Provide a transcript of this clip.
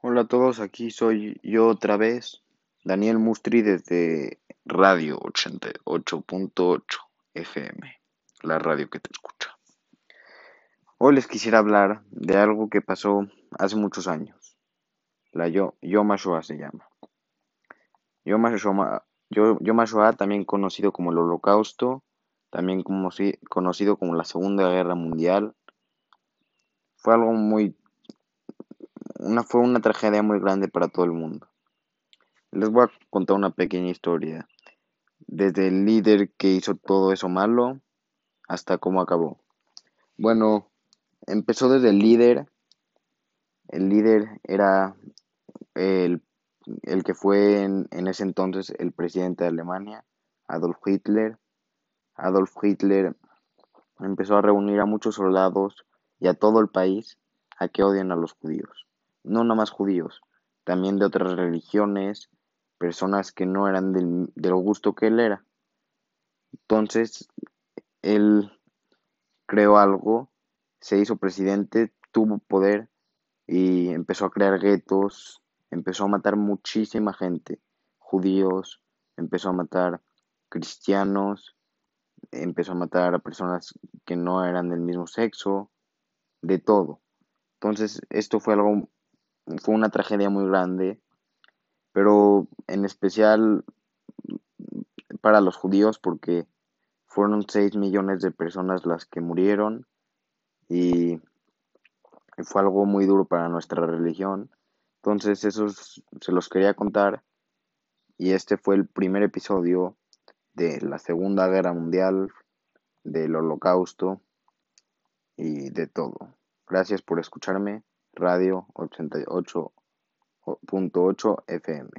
Hola a todos, aquí soy yo otra vez, Daniel Mustri desde Radio 88.8 FM, la radio que te escucha. Hoy les quisiera hablar de algo que pasó hace muchos años. La Yo- Yom HaShoah se llama. Yom HaShoah, Yo- Yom HaShoah, también conocido como el Holocausto, también como conocido como la Segunda Guerra Mundial, fue algo muy una, fue una tragedia muy grande para todo el mundo. Les voy a contar una pequeña historia, desde el líder que hizo todo eso malo hasta cómo acabó. Bueno, empezó desde el líder. El líder era el, el que fue en, en ese entonces el presidente de Alemania, Adolf Hitler. Adolf Hitler empezó a reunir a muchos soldados y a todo el país a que odian a los judíos. No nada más judíos, también de otras religiones, personas que no eran del, del gusto que él era. Entonces, él creó algo, se hizo presidente, tuvo poder y empezó a crear guetos, empezó a matar muchísima gente, judíos, empezó a matar cristianos, empezó a matar a personas que no eran del mismo sexo, de todo. Entonces, esto fue algo, fue una tragedia muy grande, pero en especial para los judíos porque fueron 6 millones de personas las que murieron y fue algo muy duro para nuestra religión. Entonces, eso es- se los quería contar y este fue el primer episodio de la Segunda Guerra Mundial, del Holocausto y de todo. Gracias por escucharme. Radio 88.8 FM.